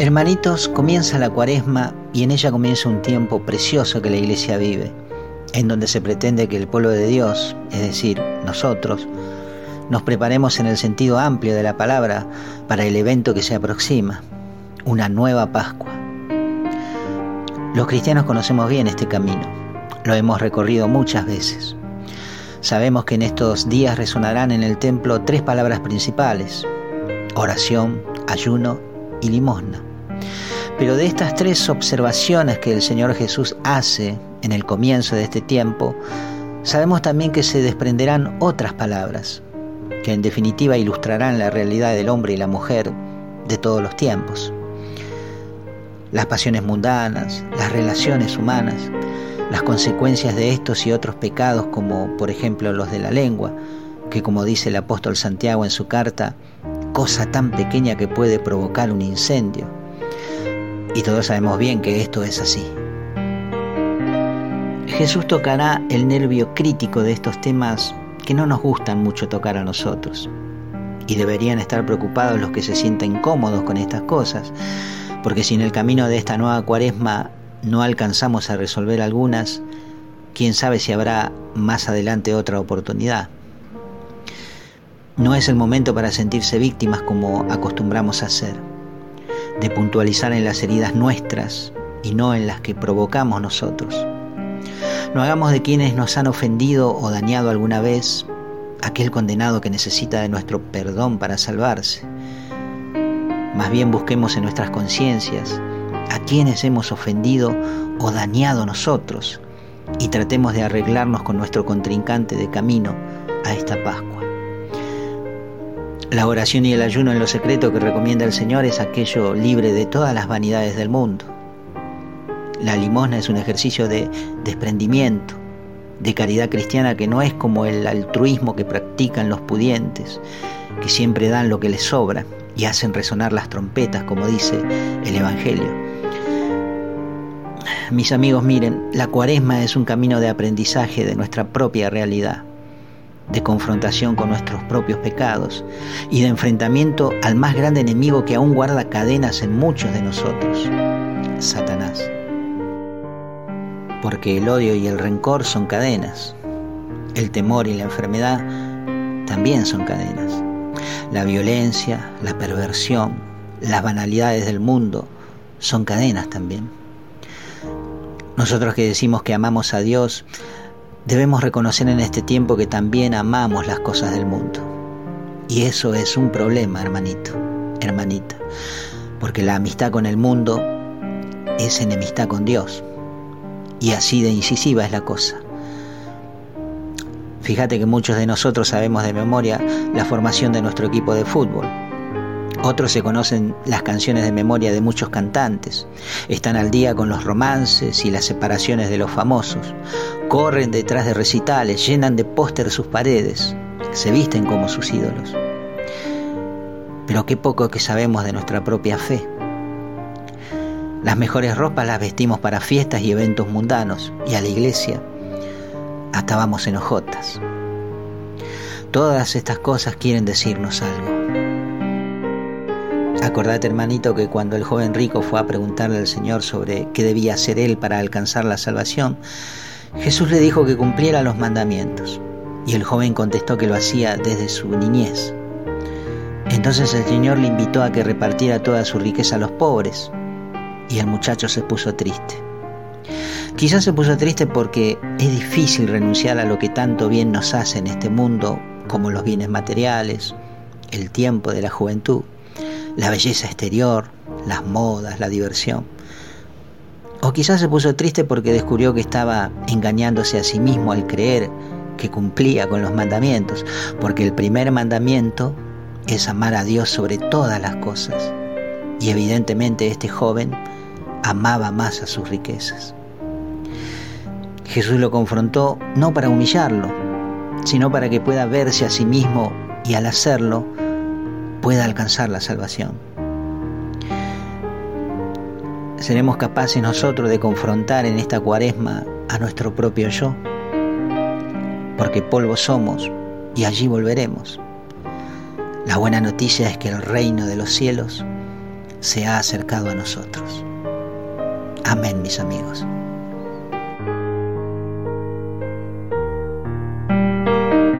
Hermanitos, comienza la cuaresma y en ella comienza un tiempo precioso que la iglesia vive, en donde se pretende que el pueblo de Dios, es decir, nosotros, nos preparemos en el sentido amplio de la palabra para el evento que se aproxima, una nueva Pascua. Los cristianos conocemos bien este camino, lo hemos recorrido muchas veces. Sabemos que en estos días resonarán en el templo tres palabras principales, oración, ayuno y limosna. Pero de estas tres observaciones que el Señor Jesús hace en el comienzo de este tiempo, sabemos también que se desprenderán otras palabras, que en definitiva ilustrarán la realidad del hombre y la mujer de todos los tiempos. Las pasiones mundanas, las relaciones humanas, las consecuencias de estos y otros pecados como por ejemplo los de la lengua, que como dice el apóstol Santiago en su carta, cosa tan pequeña que puede provocar un incendio, y todos sabemos bien que esto es así. Jesús tocará el nervio crítico de estos temas que no nos gustan mucho tocar a nosotros. Y deberían estar preocupados los que se sienten cómodos con estas cosas, porque si en el camino de esta nueva cuaresma no alcanzamos a resolver algunas, quién sabe si habrá más adelante otra oportunidad. No es el momento para sentirse víctimas como acostumbramos a hacer de puntualizar en las heridas nuestras y no en las que provocamos nosotros. No hagamos de quienes nos han ofendido o dañado alguna vez aquel condenado que necesita de nuestro perdón para salvarse. Más bien busquemos en nuestras conciencias a quienes hemos ofendido o dañado nosotros y tratemos de arreglarnos con nuestro contrincante de camino a esta Pascua. La oración y el ayuno en lo secreto que recomienda el Señor es aquello libre de todas las vanidades del mundo. La limosna es un ejercicio de desprendimiento, de caridad cristiana que no es como el altruismo que practican los pudientes, que siempre dan lo que les sobra y hacen resonar las trompetas, como dice el Evangelio. Mis amigos, miren, la cuaresma es un camino de aprendizaje de nuestra propia realidad de confrontación con nuestros propios pecados y de enfrentamiento al más grande enemigo que aún guarda cadenas en muchos de nosotros, Satanás. Porque el odio y el rencor son cadenas, el temor y la enfermedad también son cadenas, la violencia, la perversión, las banalidades del mundo son cadenas también. Nosotros que decimos que amamos a Dios, Debemos reconocer en este tiempo que también amamos las cosas del mundo. Y eso es un problema, hermanito, hermanita, porque la amistad con el mundo es enemistad con Dios. Y así de incisiva es la cosa. Fíjate que muchos de nosotros sabemos de memoria la formación de nuestro equipo de fútbol. Otros se conocen las canciones de memoria de muchos cantantes. Están al día con los romances y las separaciones de los famosos corren detrás de recitales, llenan de póster sus paredes, se visten como sus ídolos. Pero qué poco que sabemos de nuestra propia fe. Las mejores ropas las vestimos para fiestas y eventos mundanos, y a la iglesia hasta vamos en hojotas. Todas estas cosas quieren decirnos algo. Acordate, hermanito, que cuando el joven rico fue a preguntarle al Señor sobre qué debía hacer él para alcanzar la salvación, Jesús le dijo que cumpliera los mandamientos y el joven contestó que lo hacía desde su niñez. Entonces el Señor le invitó a que repartiera toda su riqueza a los pobres y el muchacho se puso triste. Quizás se puso triste porque es difícil renunciar a lo que tanto bien nos hace en este mundo, como los bienes materiales, el tiempo de la juventud, la belleza exterior, las modas, la diversión. O quizás se puso triste porque descubrió que estaba engañándose a sí mismo al creer que cumplía con los mandamientos, porque el primer mandamiento es amar a Dios sobre todas las cosas. Y evidentemente este joven amaba más a sus riquezas. Jesús lo confrontó no para humillarlo, sino para que pueda verse a sí mismo y al hacerlo pueda alcanzar la salvación seremos capaces nosotros de confrontar en esta cuaresma a nuestro propio yo, porque polvo somos y allí volveremos. La buena noticia es que el reino de los cielos se ha acercado a nosotros. Amén, mis amigos.